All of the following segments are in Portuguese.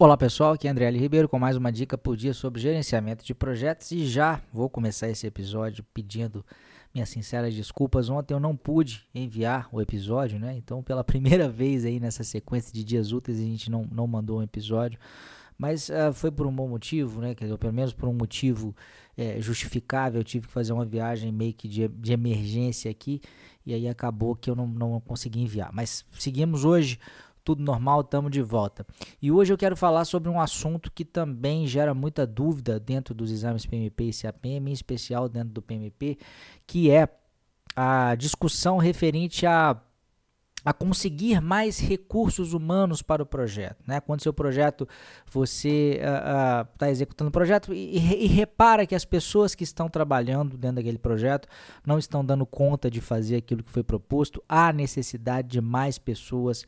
Olá pessoal, aqui é André L. Ribeiro com mais uma dica por dia sobre gerenciamento de projetos e já vou começar esse episódio pedindo minhas sinceras desculpas. Ontem eu não pude enviar o episódio, né? Então, pela primeira vez aí nessa sequência de dias úteis, a gente não, não mandou um episódio. Mas uh, foi por um bom motivo, né? Quer dizer, pelo menos por um motivo é, justificável. Eu tive que fazer uma viagem meio que de, de emergência aqui. E aí acabou que eu não, não consegui enviar. Mas seguimos hoje tudo normal, estamos de volta. E hoje eu quero falar sobre um assunto que também gera muita dúvida dentro dos exames PMP e CAPM, em especial dentro do PMP, que é a discussão referente a a conseguir mais recursos humanos para o projeto. Né? Quando seu projeto, você está uh, uh, executando o projeto e, e, repara que as pessoas que estão trabalhando dentro daquele projeto não estão dando conta de fazer aquilo que foi proposto, há necessidade de mais pessoas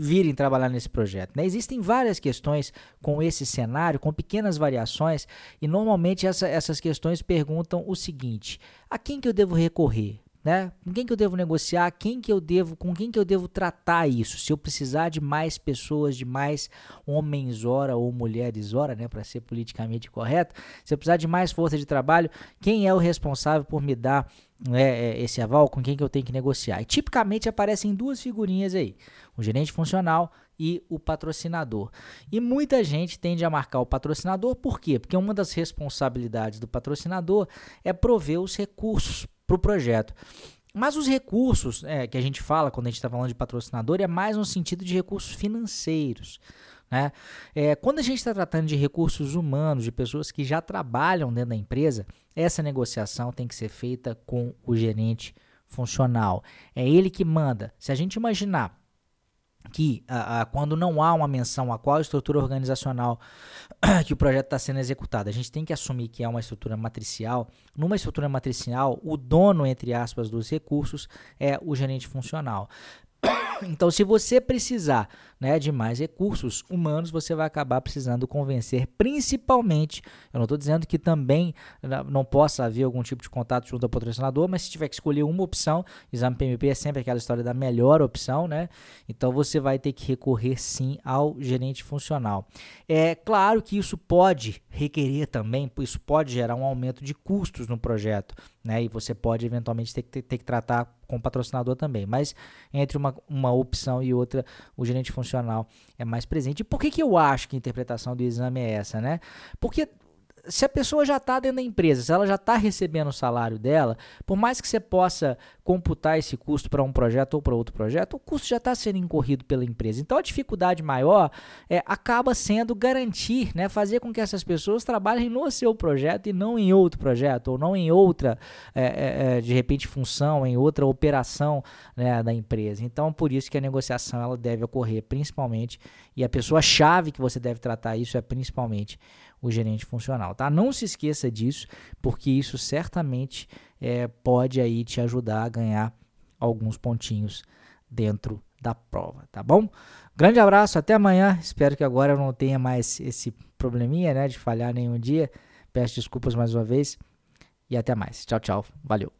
virem trabalhar nesse projeto. Né? Existem várias questões com esse cenário, com pequenas variações, e normalmente essa, essas questões perguntam o seguinte: a quem que eu devo recorrer? Né? Com quem que eu devo negociar? Quem que eu devo, com quem que eu devo tratar isso? Se eu precisar de mais pessoas, de mais homens hora ou mulheres hora, né, para ser politicamente correto, se eu precisar de mais força de trabalho, quem é o responsável por me dar né, é, esse aval? Com quem que eu tenho que negociar? E tipicamente aparecem duas figurinhas aí: o gerente funcional e o patrocinador. E muita gente tende a marcar o patrocinador, por quê? Porque uma das responsabilidades do patrocinador é prover os recursos para o projeto. Mas os recursos é, que a gente fala quando a gente está falando de patrocinador é mais no sentido de recursos financeiros. Né? É, quando a gente está tratando de recursos humanos, de pessoas que já trabalham dentro da empresa, essa negociação tem que ser feita com o gerente funcional. É ele que manda. Se a gente imaginar que a, a, quando não há uma menção a qual estrutura organizacional que o projeto está sendo executado, a gente tem que assumir que é uma estrutura matricial. Numa estrutura matricial, o dono, entre aspas, dos recursos é o gerente funcional. Então, se você precisar né, de mais recursos humanos, você vai acabar precisando convencer, principalmente. Eu não estou dizendo que também né, não possa haver algum tipo de contato junto ao patrocinador, mas se tiver que escolher uma opção, exame PMP é sempre aquela história da melhor opção, né? Então você vai ter que recorrer sim ao gerente funcional. É claro que isso pode requerer também, isso pode gerar um aumento de custos no projeto, né? E você pode eventualmente ter que, ter, ter que tratar com o patrocinador também. Mas entre uma, uma opção e outra, o gerente funcional é mais presente. E por que, que eu acho que a interpretação do exame é essa, né? Porque se a pessoa já está dentro da empresa, se ela já está recebendo o salário dela, por mais que você possa computar esse custo para um projeto ou para outro projeto, o custo já está sendo incorrido pela empresa. Então a dificuldade maior é, acaba sendo garantir, né, fazer com que essas pessoas trabalhem no seu projeto e não em outro projeto, ou não em outra, é, é, é de repente, função, em outra operação né, da empresa. Então por isso que a negociação ela deve ocorrer principalmente, e a pessoa-chave que você deve tratar isso é principalmente o gerente funcional, tá? Não se esqueça disso, porque isso certamente é, pode aí te ajudar a ganhar alguns pontinhos dentro da prova, tá bom? Grande abraço, até amanhã. Espero que agora eu não tenha mais esse probleminha, né, de falhar nenhum dia. Peço desculpas mais uma vez e até mais. Tchau, tchau. Valeu.